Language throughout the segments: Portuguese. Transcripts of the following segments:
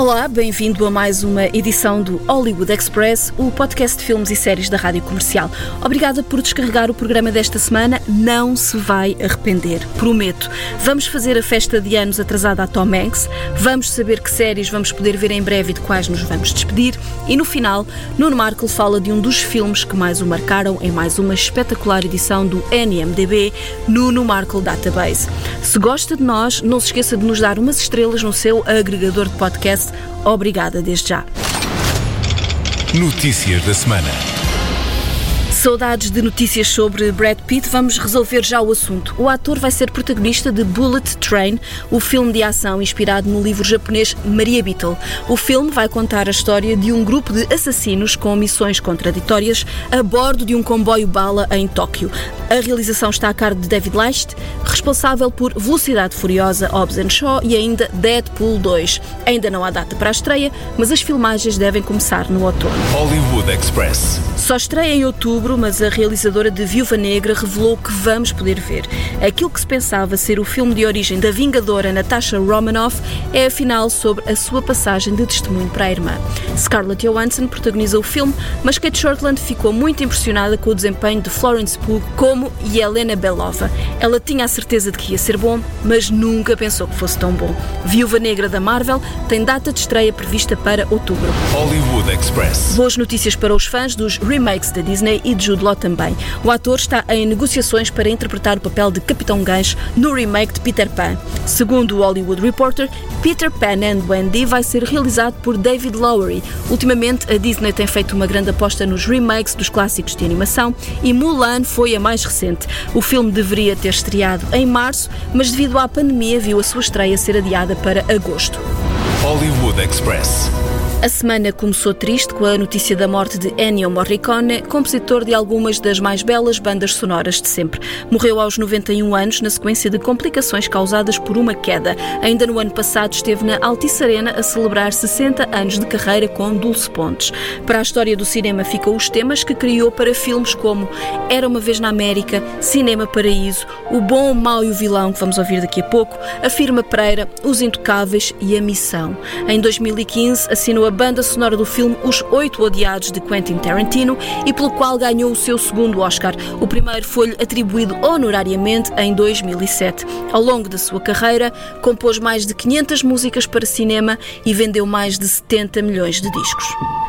Olá, bem-vindo a mais uma edição do Hollywood Express, o podcast de filmes e séries da Rádio Comercial. Obrigada por descarregar o programa desta semana, não se vai arrepender, prometo. Vamos fazer a festa de anos atrasada a Tom Hanks, vamos saber que séries vamos poder ver em breve e de quais nos vamos despedir, e no final, Nuno Markle fala de um dos filmes que mais o marcaram em mais uma espetacular edição do NMDB, Nuno Markle Database. Se gosta de nós, não se esqueça de nos dar umas estrelas no seu agregador de podcast Obrigada desde já. Notícias da semana. Saudades de notícias sobre Brad Pitt, vamos resolver já o assunto. O ator vai ser protagonista de Bullet Train, o filme de ação inspirado no livro japonês Maria Beetle. O filme vai contar a história de um grupo de assassinos com missões contraditórias a bordo de um comboio bala em Tóquio. A realização está a cargo de David Leist, responsável por Velocidade Furiosa, Hobbs Shaw e ainda Deadpool 2. Ainda não há data para a estreia, mas as filmagens devem começar no outono. Hollywood Express. Só estreia em outubro, mas a realizadora de Viúva Negra revelou que vamos poder ver. Aquilo que se pensava ser o filme de origem da Vingadora Natasha Romanoff é afinal sobre a sua passagem de testemunho para a irmã. Scarlett Johansson protagoniza o filme, mas Kate Shortland ficou muito impressionada com o desempenho de Florence Pugh como Yelena Belova. Ela tinha a certeza de que ia ser bom, mas nunca pensou que fosse tão bom. Viúva Negra da Marvel tem data de estreia prevista para outubro. Hollywood Express. Boas notícias para os fãs dos remakes da Disney e de Jude Law também. O ator está em negociações para interpretar o papel de Capitão Gancho no remake de Peter Pan. Segundo o Hollywood Reporter, Peter Pan and Wendy vai ser realizado por David Lowery. Ultimamente, a Disney tem feito uma grande aposta nos remakes dos clássicos de animação e Mulan foi a mais recente. O filme deveria ter estreado em março, mas devido à pandemia viu a sua estreia ser adiada para agosto. Hollywood Express. A semana começou triste com a notícia da morte de Ennio Morricone, compositor de algumas das mais belas bandas sonoras de sempre. Morreu aos 91 anos na sequência de complicações causadas por uma queda. Ainda no ano passado esteve na Altice Arena a celebrar 60 anos de carreira com Dulce Pontes. Para a história do cinema ficam os temas que criou para filmes como Era uma vez na América, Cinema Paraíso, O Bom, o Mau e o Vilão, que vamos ouvir daqui a pouco, A Firma Pereira, Os Intocáveis e A Missão. Em 2015 assinou a banda sonora do filme Os Oito Odiados de Quentin Tarantino e pelo qual ganhou o seu segundo Oscar. O primeiro foi-lhe atribuído honorariamente em 2007. Ao longo da sua carreira, compôs mais de 500 músicas para cinema e vendeu mais de 70 milhões de discos.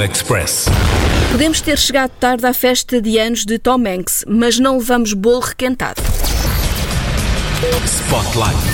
Express. Podemos ter chegado tarde à festa de anos de Tom Hanks, mas não levamos bolo requentado. Spotlight.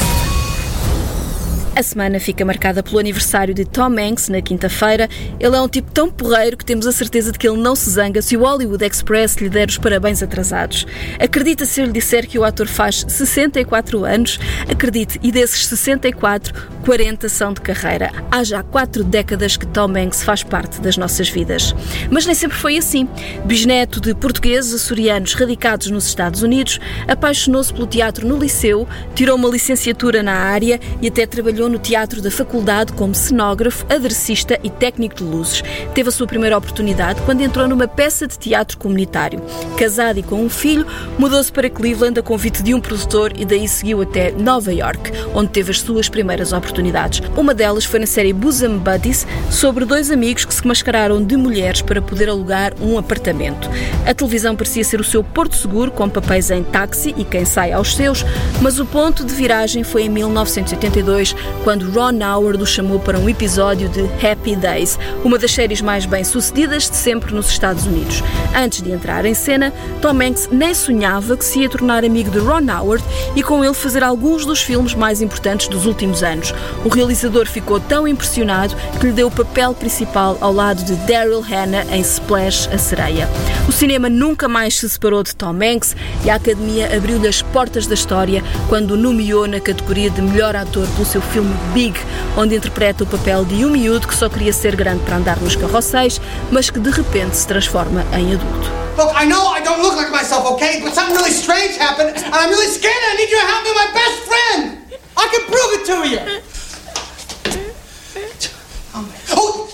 A semana fica marcada pelo aniversário de Tom Hanks na quinta-feira. Ele é um tipo tão porreiro que temos a certeza de que ele não se zanga se o Hollywood Express lhe der os parabéns atrasados. Acredita se eu lhe disser que o ator faz 64 anos? Acredite, e desses 64, 40 são de carreira. Há já quatro décadas que Tom Hanks faz parte das nossas vidas. Mas nem sempre foi assim. Bisneto de portugueses açorianos radicados nos Estados Unidos, apaixonou-se pelo teatro no liceu, tirou uma licenciatura na área e até trabalhou trabalhou no teatro da faculdade como cenógrafo, aderecista e técnico de luzes. Teve a sua primeira oportunidade quando entrou numa peça de teatro comunitário. Casado e com um filho, mudou-se para Cleveland a convite de um produtor e daí seguiu até Nova York, onde teve as suas primeiras oportunidades. Uma delas foi na série Bosom Buddies, sobre dois amigos que se mascararam de mulheres para poder alugar um apartamento. A televisão parecia ser o seu porto seguro, com papéis em táxi e quem sai aos seus, mas o ponto de viragem foi em 1982, quando Ron Howard o chamou para um episódio de Happy Days, uma das séries mais bem-sucedidas de sempre nos Estados Unidos. Antes de entrar em cena, Tom Hanks nem sonhava que se ia tornar amigo de Ron Howard e com ele fazer alguns dos filmes mais importantes dos últimos anos. O realizador ficou tão impressionado que lhe deu o papel principal ao lado de Daryl Hannah em Splash, a sereia. O cinema nunca mais se separou de Tom Hanks e a Academia abriu-lhe as portas da história quando o nomeou na categoria de melhor ator pelo seu filme Big, onde interpreta o papel de um miúdo que só queria ser grande para andar nos carrosséis, mas que de repente se transforma em adulto. Look, I know I don't look like myself, okay? But something really strange happened, and I'm really scared. I need help my best friend. I can prove it to you. Oh,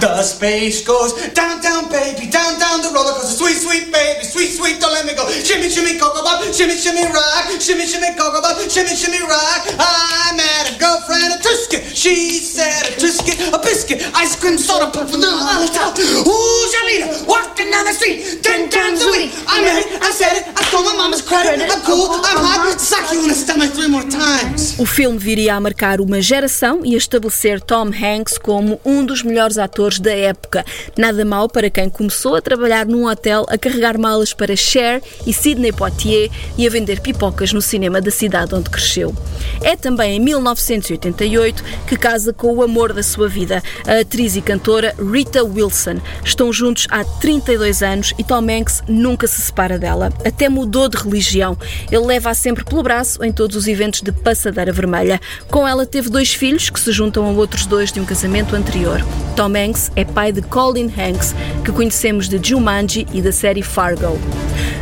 the space goes down, down, baby, down, down the roller coaster. Sweet, sweet baby, sweet, sweet, don't let me go. Shimmy, shimmy, cocoa pop, shimmy, shimmy, rock, shimmy, shimmy, cocoa pop, shimmy, shimmy, rock. I met a girlfriend, a Trisket. She said a Trisket, a biscuit, ice cream, soda pop, vanilla, top. Ooh, Shalita, walking down the street, ten times a week. I met it, I said it, I stole my mama's credit. I'm cool, I'm hot, suck you in the stomach three more times. O filme viria a marcar uma geração e a estabelecer Tom Hanks como um dos melhores atores da época. Nada mal para quem começou a trabalhar num hotel a carregar malas para Cher e Sidney Poitier e a vender pipocas no cinema da cidade onde cresceu. É também em 1988 que casa com o amor da sua vida, a atriz e cantora Rita Wilson. Estão juntos há 32 anos e Tom Hanks nunca se separa dela. Até mudou de religião. Ele leva-a sempre pelo braço em todos os eventos de passadeira vermelha. Com ela teve dois filhos que se juntam a outros dois de um casamento anterior. Tom Hanks é pai de Colin Hanks, que conhecemos de Jumanji e da série Fargo.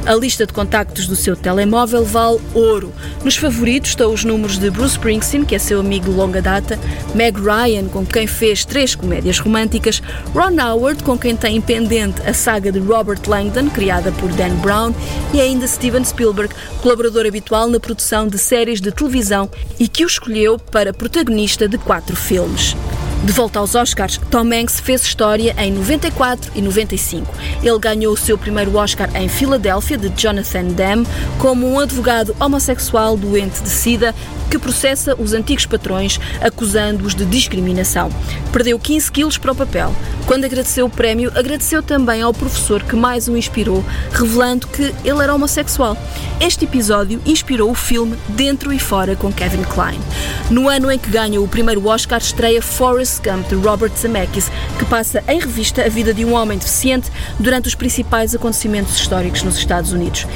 A lista de contactos do seu telemóvel vale ouro. Nos favoritos estão os números de Bruce Springsteen, que é seu amigo de longa data, Meg Ryan, com quem fez três comédias românticas, Ron Howard, com quem tem pendente a saga de Robert Langdon, criada por Dan Brown, e ainda Steven Spielberg, colaborador habitual na produção de séries de televisão e que o escolheu para protagonista de quatro filmes. De volta aos Oscars, Tom Hanks fez história em 94 e 95. Ele ganhou o seu primeiro Oscar em Filadélfia, de Jonathan Demme, como um advogado homossexual doente de SIDA que processa os antigos patrões acusando-os de discriminação. Perdeu 15 quilos para o papel. Quando agradeceu o prémio, agradeceu também ao professor que mais o inspirou, revelando que ele era homossexual. Este episódio inspirou o filme Dentro e Fora com Kevin Kline. No ano em que ganha o primeiro Oscar, estreia Forrest Gump de Robert Zemeckis, que passa em revista a vida de um homem deficiente durante os principais acontecimentos históricos nos Estados Unidos.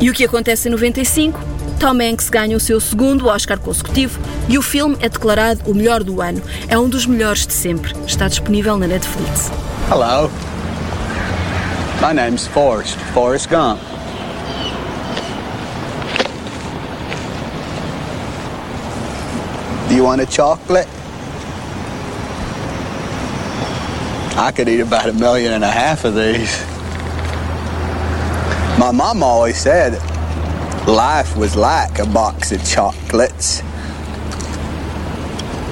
E o que acontece em 95? Tom Hanks ganha o seu segundo Oscar consecutivo e o filme é declarado o melhor do ano. É um dos melhores de sempre. Está disponível na Netflix. Hello. My name's Forrest, Forrest Gump. Do you want a chocolate? I could eat about a million and a half of these. My mom always said life was like a box of chocolates.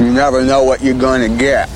You never know what you're gonna get.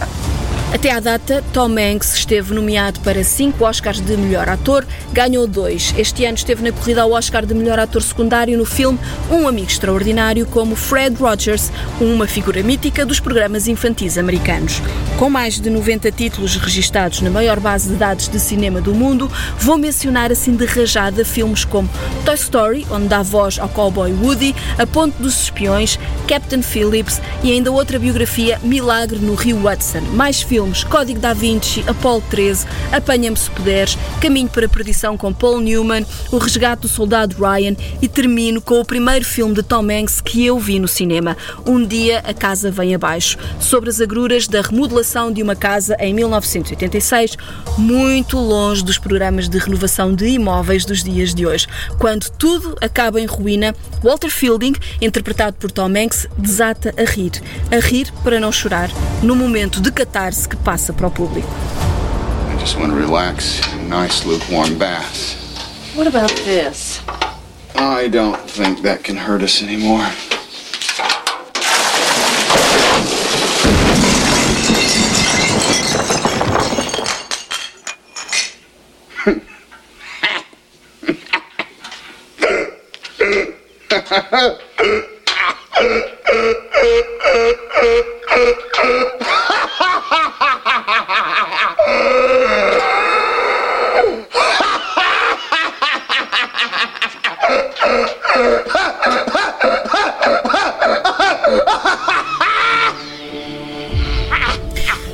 Até à data, Tom Hanks esteve nomeado para cinco Oscars de melhor ator, ganhou dois. Este ano esteve na corrida ao Oscar de melhor ator secundário no filme Um Amigo Extraordinário, como Fred Rogers, uma figura mítica dos programas infantis americanos. Com mais de 90 títulos registados na maior base de dados de cinema do mundo, vou mencionar assim de rajada filmes como Toy Story, onde dá voz ao cowboy Woody, A Ponte dos Espiões, Captain Phillips e ainda outra biografia, Milagre no Rio Hudson. Mais filmes filmes Código da Vinci, Apollo 13, Apanha-me se puderes, Caminho para a Perdição com Paul Newman, O Resgate do Soldado Ryan e termino com o primeiro filme de Tom Hanks que eu vi no cinema, Um Dia a Casa Vem Abaixo, sobre as agruras da remodelação de uma casa em 1986, muito longe dos programas de renovação de imóveis dos dias de hoje. Quando tudo acaba em ruína, Walter Fielding, interpretado por Tom Hanks, desata a rir. A rir para não chorar, no momento de catarse que passa para o público. I just want to relax in a nice lukewarm bath. What about this? I don't think that can hurt us anymore.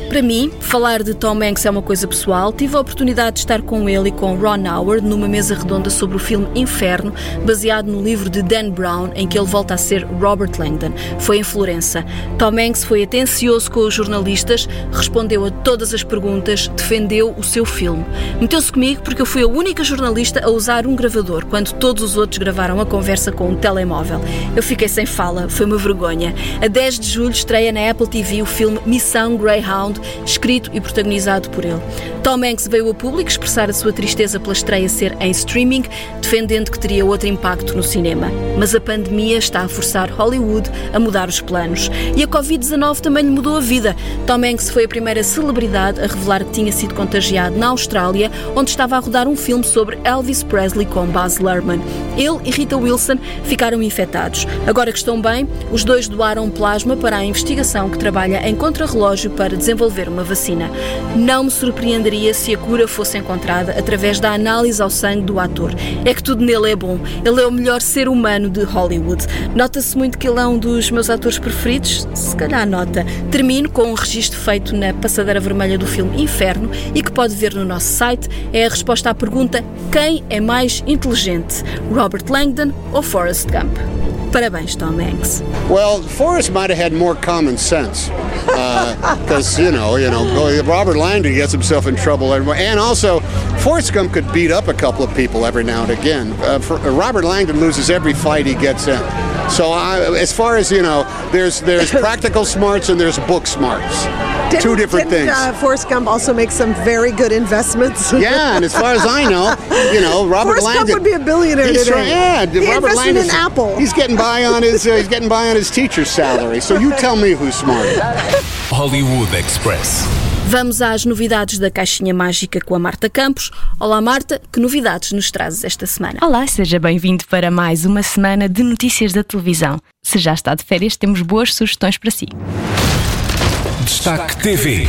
Para mim, falar de Tom Hanks é uma coisa pessoal. Tive a oportunidade de estar com ele e com Ron Howard numa mesa redonda sobre o filme Inferno, baseado no livro de Dan Brown, em que ele volta a ser Robert Langdon. Foi em Florença. Tom Hanks foi atencioso com os jornalistas, respondeu a todas as perguntas, defendeu o seu filme. Meteu-se comigo porque eu fui a única jornalista a usar um gravador, quando todos os outros gravaram a conversa com um telemóvel. Eu fiquei sem fala, foi uma vergonha. A 10 de julho estreia na Apple TV o filme Missão Greyhound, escrito e protagonizado por ele. Tom Hanks veio a público expressar a sua tristeza pela estreia ser em streaming, defendendo que teria outro impacto no cinema. Mas a pandemia está a forçar Hollywood a mudar os planos. E a Covid-19 também lhe mudou a vida. Tom Hanks foi a primeira celebridade a revelar que tinha sido contagiado na Austrália, onde estava a rodar um filme sobre Elvis Presley com Baz Luhrmann. Ele e Rita Wilson ficaram infectados. Agora que estão bem, os dois doaram plasma para a investigação que trabalha em contrarrelógio para desenvolver uma vacina. Não me surpreenderia se a cura fosse encontrada através da análise ao sangue do ator. É que tudo nele é bom. Ele é o melhor ser humano de Hollywood. Nota-se muito que ele é um dos meus atores preferidos? Se calhar nota. Termino com um registro feito na passadeira vermelha do filme Inferno e que pode ver no nosso site. É a resposta à pergunta: quem é mais inteligente? Robert Langdon ou Forrest Gump? Parabéns, Tom Hanks. Well, Forrest might have had more common sense, because you know, you know, Robert Langdon gets himself in trouble, and, and also Forrest Gump could beat up a couple of people every now and again. Uh, for, uh, Robert Langdon loses every fight he gets in. So, I, as far as you know, there's there's practical smarts and there's book smarts. Two different didn't, things. Uh, Forrest Gump also make some very good investments. yeah, and as far as I know, you know, Robert Forrest Gump Langdon would be a billionaire He's today. yeah, He Robert Langdon. in Apple. He's getting by on his uh, he's getting by on his teacher's salary. So you tell me who's smarter. Hollywood Express. Vamos às novidades da Caixinha Mágica com a Marta Campos. Olá, Marta, que novidades nos trazes esta semana? Olá, seja bem-vindo para mais uma semana de notícias da televisão. Se já está de férias, temos boas sugestões para si. Destaque TV.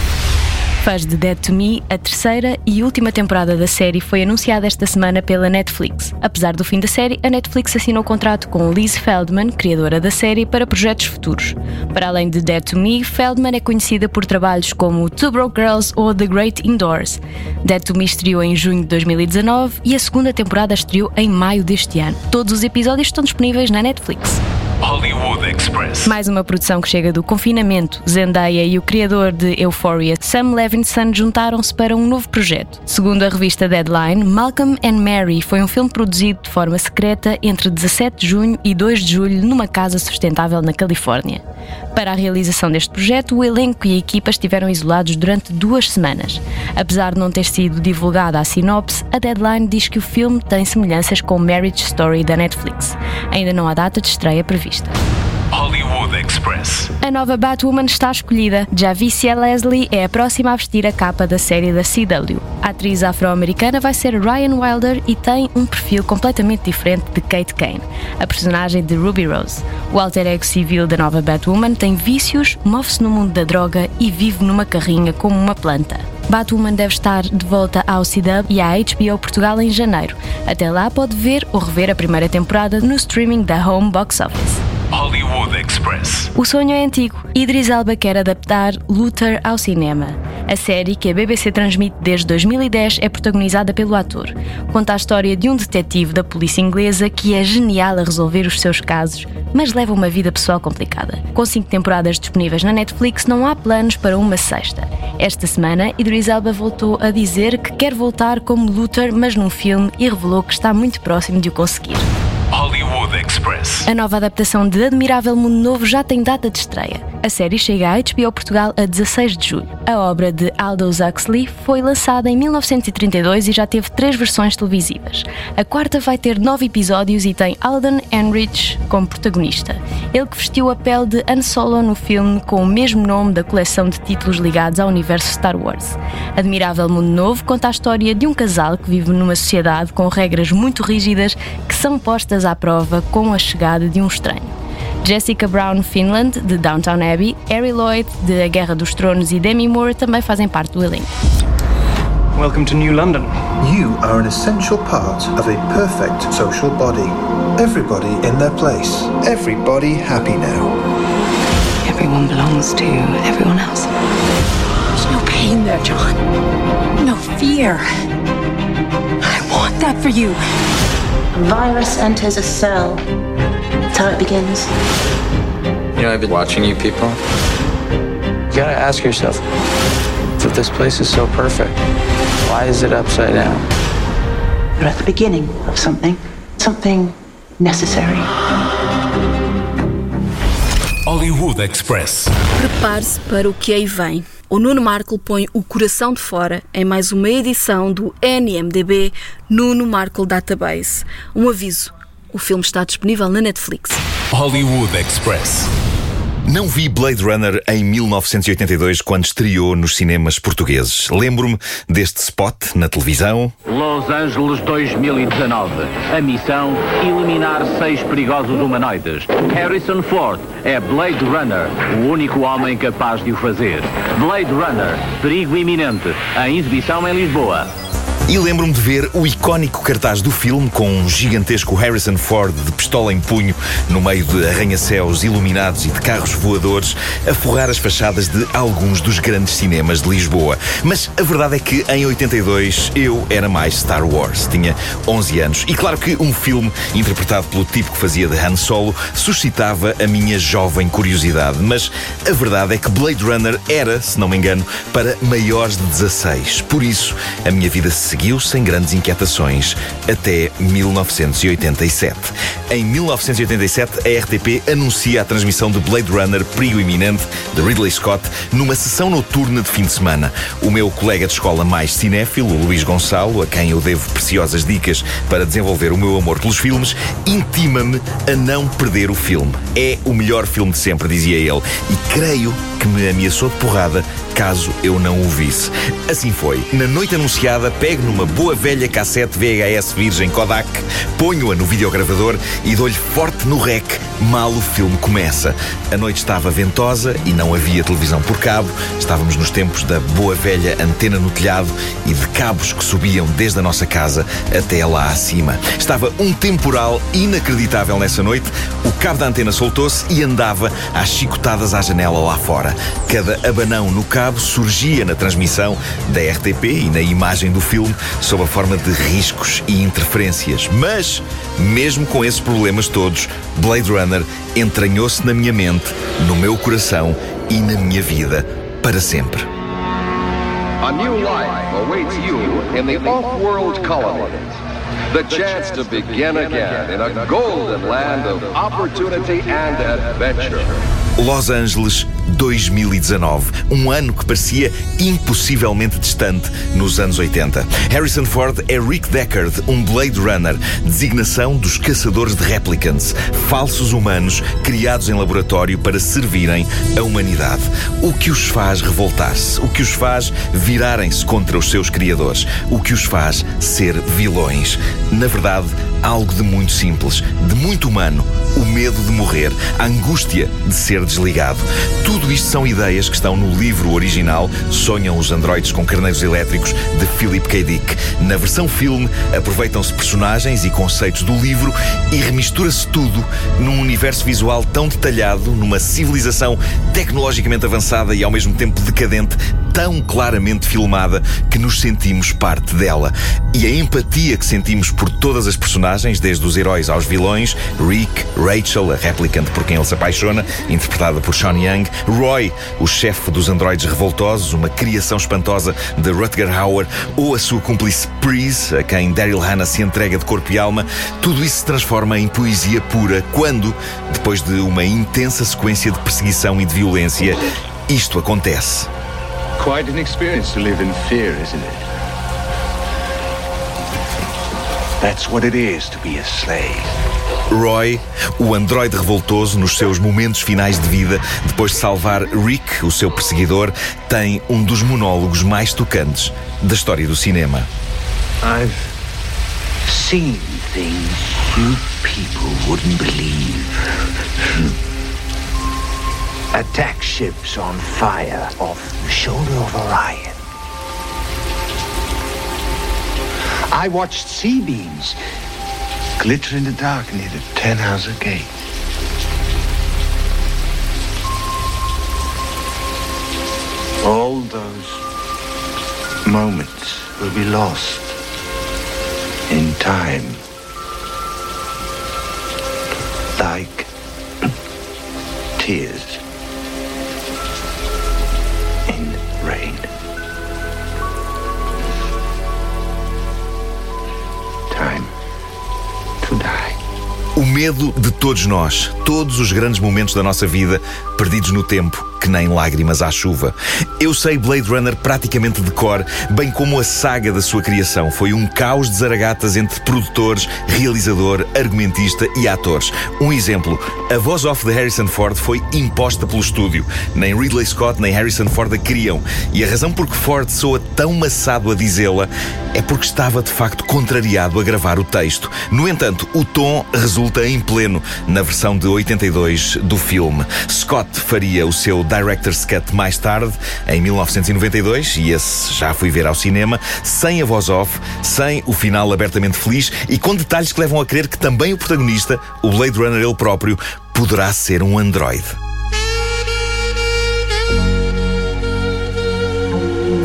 Fãs de Dead to Me, a terceira e última temporada da série foi anunciada esta semana pela Netflix. Apesar do fim da série, a Netflix assinou contrato com Liz Feldman, criadora da série, para projetos futuros. Para além de Dead to Me, Feldman é conhecida por trabalhos como Two Broke Girls ou The Great Indoors. Dead to Me estreou em junho de 2019 e a segunda temporada estreou em maio deste ano. Todos os episódios estão disponíveis na Netflix. Hollywood Express. Mais uma produção que chega do confinamento. Zendaya e o criador de Euphoria, Sam Levinson, juntaram-se para um novo projeto. Segundo a revista Deadline, Malcolm and Mary foi um filme produzido de forma secreta entre 17 de junho e 2 de julho numa casa sustentável na Califórnia. Para a realização deste projeto, o elenco e a equipa estiveram isolados durante duas semanas. Apesar de não ter sido divulgada a sinopse, a Deadline diz que o filme tem semelhanças com Marriage Story da Netflix. Ainda não há data de estreia prevista. Hollywood Express. A nova Batwoman está escolhida. Javicia Leslie é a próxima a vestir a capa da série da CW. A atriz afro-americana vai ser Ryan Wilder e tem um perfil completamente diferente de Kate Kane, a personagem de Ruby Rose. O alter ego civil da nova Batwoman tem vícios, move-se no mundo da droga e vive numa carrinha como uma planta. Batwoman deve estar de volta ao CW e à HBO Portugal em janeiro. Até lá pode ver ou rever a primeira temporada no streaming da Home Box Office. Hollywood Express. O sonho é antigo. Idris Elba quer adaptar Luther ao cinema. A série, que a BBC transmite desde 2010, é protagonizada pelo ator. Conta a história de um detetive da polícia inglesa que é genial a resolver os seus casos, mas leva uma vida pessoal complicada. Com cinco temporadas disponíveis na Netflix, não há planos para uma sexta. Esta semana, Idris Elba voltou a dizer que quer voltar como Luther, mas num filme, e revelou que está muito próximo de o conseguir. Hollywood Express. A nova adaptação de Admirável Mundo Novo já tem data de estreia. A série chega à HBO Portugal a 16 de julho. A obra de Aldous Huxley foi lançada em 1932 e já teve três versões televisivas. A quarta vai ter nove episódios e tem Alden Ehrenreich como protagonista. Ele que vestiu a pele de Han Solo no filme com o mesmo nome da coleção de títulos ligados ao universo Star Wars. Admirável Mundo Novo conta a história de um casal que vive numa sociedade com regras muito rígidas que são postas à prova com a chegada de um estranho. Jessica Brown Finland, de Downtown Abbey, Harry Lloyd, de A Guerra dos Tronos e Demi Moore também fazem parte do elenco. Welcome to New London. You are an essential part of a perfect social body. Everybody in their place. Everybody happy now. Everyone belongs to everyone else. There's no pain there, John. No fear. I want that for you. A virus enters a cell. That's how it begins. You know, I've been watching you people. You gotta ask yourself if this place is so perfect, why is it upside down? You're at the beginning of something, something necessary. Hollywood Express. Prepare-se para o que aí vem. O Nuno Marco põe o coração de fora em mais uma edição do NMDB Nuno Marco Database. Um aviso: o filme está disponível na Netflix. Hollywood Express. Não vi Blade Runner em 1982 quando estreou nos cinemas portugueses. Lembro-me deste spot na televisão. Los Angeles 2019. A missão: eliminar seis perigosos humanoides. Harrison Ford é Blade Runner, o único homem capaz de o fazer. Blade Runner, perigo iminente. A exibição em Lisboa. E lembro-me de ver o icónico cartaz do filme com um gigantesco Harrison Ford de pistola em punho no meio de arranha-céus iluminados e de carros voadores a forrar as fachadas de alguns dos grandes cinemas de Lisboa. Mas a verdade é que em 82 eu era mais Star Wars, tinha 11 anos. E claro que um filme interpretado pelo tipo que fazia de Han Solo suscitava a minha jovem curiosidade. Mas a verdade é que Blade Runner era, se não me engano, para maiores de 16. Por isso, a minha vida se seguiu sem grandes inquietações até 1987. Em 1987, a RTP anuncia a transmissão de Blade Runner Perigo Iminente de Ridley Scott numa sessão noturna de fim de semana. O meu colega de escola mais cinéfilo, Luís Gonçalo, a quem eu devo preciosas dicas para desenvolver o meu amor pelos filmes, intima-me a não perder o filme. É o melhor filme de sempre, dizia ele, e creio que me ameaçou de porrada caso eu não o visse. Assim foi. Na noite anunciada, pego numa boa velha cassete VHS virgem Kodak, ponho-a no videogravador e dou-lhe forte no rec mal o filme começa. A noite estava ventosa e não havia televisão por cabo. Estávamos nos tempos da boa velha antena no telhado e de cabos que subiam desde a nossa casa até lá acima. Estava um temporal inacreditável nessa noite. O cabo da antena soltou-se e andava às chicotadas à janela lá fora. Cada abanão no cabo surgia na transmissão da RTP e na imagem do filme sob a forma de riscos e interferências. Mas, mesmo com esses problemas todos, Blade Runner entranhou-se na minha mente, no meu coração e na minha vida para sempre. A new life awaits you in the off-world colony. The chance to begin again in a golden land of opportunity and adventure. Los Angeles 2019, um ano que parecia impossivelmente distante nos anos 80. Harrison Ford é Rick Deckard, um Blade Runner, designação dos caçadores de replicants, falsos humanos criados em laboratório para servirem a humanidade. O que os faz revoltar-se, o que os faz virarem-se contra os seus criadores, o que os faz ser vilões. Na verdade, algo de muito simples, de muito humano, o medo de morrer, a angústia de ser desligado. Tudo isto são ideias que estão no livro original Sonham os Androides com Carneiros Elétricos, de Philip K. Dick. Na versão filme, aproveitam-se personagens e conceitos do livro e remistura-se tudo num universo visual tão detalhado, numa civilização tecnologicamente avançada e ao mesmo tempo decadente, tão claramente filmada que nos sentimos parte dela. E a empatia que sentimos por todas as personagens, desde os heróis aos vilões, Rick, Rachel, a replicante por quem ele se apaixona, interpretada por Sean Young, Roy, o chefe dos androides revoltosos, uma criação espantosa de Rutger Hauer, ou a sua cúmplice Breeze, a quem Daryl Hannah se entrega de corpo e alma, tudo isso se transforma em poesia pura quando, depois de uma intensa sequência de perseguição e de violência, isto acontece. Quite an experience to live in fear, isn't it? That's what it is to be a slave. Roy, o androide revoltoso nos seus momentos finais de vida, depois de salvar Rick, o seu perseguidor, tem um dos monólogos mais tocantes da história do cinema. I've seen things you people wouldn't believe. Attack ships on fire off the shoulder of Orion. I watched sea beams glitter in the dark near the Ten Hauser Gate. All those moments will be lost in time. Like tears medo de todos nós, todos os grandes momentos da nossa vida perdidos no tempo, que nem lágrimas à chuva. Eu sei Blade Runner praticamente de cor, bem como a saga da sua criação. Foi um caos de zaragatas entre produtores, realizador, argumentista e atores. Um exemplo: a voz off de Harrison Ford foi imposta pelo estúdio. Nem Ridley Scott nem Harrison Ford a queriam. E a razão por que Ford soa tão maçado a dizê-la é porque estava de facto contrariado a gravar o texto. No entanto, o tom resulta em pleno na versão de 82 do filme. Scott faria o seu Director's Cut mais tarde, em 1992, e esse já fui ver ao cinema, sem a voz off, sem o final abertamente feliz e com detalhes que levam a crer que também o protagonista, o Blade Runner ele próprio, poderá ser um androide.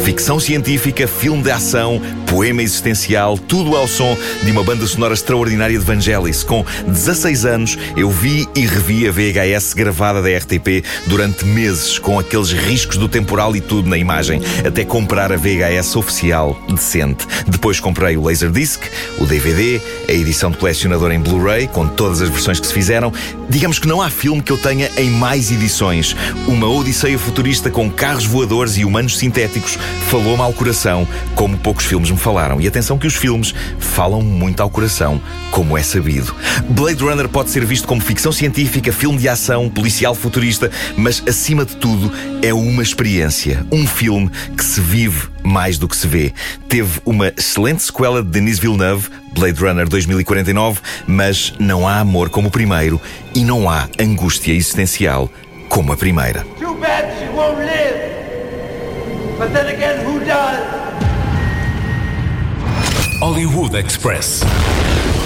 Ficção científica, filme de ação, poema existencial, tudo ao som de uma banda sonora extraordinária de Vangelis. Com 16 anos, eu vi e revi a VHS gravada da RTP durante meses, com aqueles riscos do temporal e tudo na imagem, até comprar a VHS oficial decente. Depois comprei o Laserdisc, o DVD, a edição de colecionador em Blu-ray, com todas as versões que se fizeram. Digamos que não há filme que eu tenha em mais edições. Uma odisseia futurista com carros voadores e humanos sintéticos falou-me ao coração, como poucos filmes me falaram. E atenção que os filmes falam muito ao coração, como é sabido. Blade Runner pode ser visto como ficção científica, filme de ação, policial futurista, mas acima de tudo é uma experiência, um filme que se vive mais do que se vê. Teve uma excelente sequela de Denis Villeneuve, Blade Runner 2049, mas não há amor como o primeiro e não há angústia existencial como a primeira. Too bad she won't live. But then again, who does? Hollywood Express.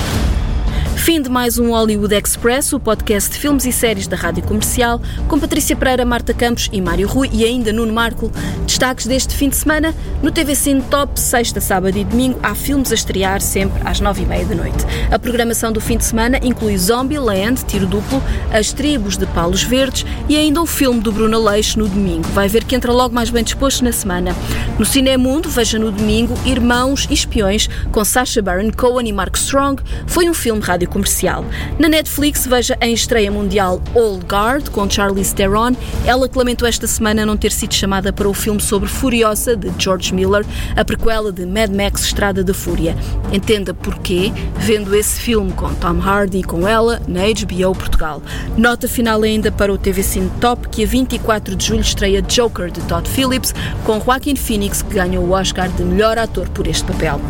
Fim de mais um Hollywood Express, o podcast de filmes e séries da Rádio Comercial, com Patrícia Pereira, Marta Campos e Mário Rui e ainda Nuno Marco. Destaques deste fim de semana, no TV Cine Top, sexta, sábado e domingo, há filmes a estrear sempre às nove e meia da noite. A programação do fim de semana inclui Zombieland, Tiro Duplo, As Tribos de Palos Verdes e ainda o filme do Bruno Aleixo no domingo. Vai ver que entra logo mais bem disposto na semana. No Cinemundo, veja no domingo Irmãos e Espiões, com Sacha Baron Cohen e Mark Strong. Foi um filme rádio comercial. Na Netflix, veja em estreia mundial Old Guard, com Charlize Theron. Ela que lamentou esta semana não ter sido chamada para o filme sobre Furiosa, de George Miller, a prequela de Mad Max Estrada da Fúria. Entenda porquê, vendo esse filme com Tom Hardy e com ela na HBO Portugal. Nota final ainda para o TV Cine Top, que a 24 de julho estreia Joker, de Todd Phillips, com Joaquin Phoenix, que ganha o Oscar de melhor ator por este papel.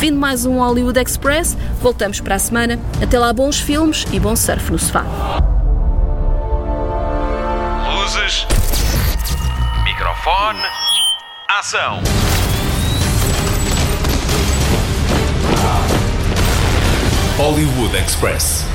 Fim de mais um Hollywood Express. Voltamos para a semana. Até lá, bons filmes e bom surf no sofá. Luzes. Microfone. Ação. Hollywood Express.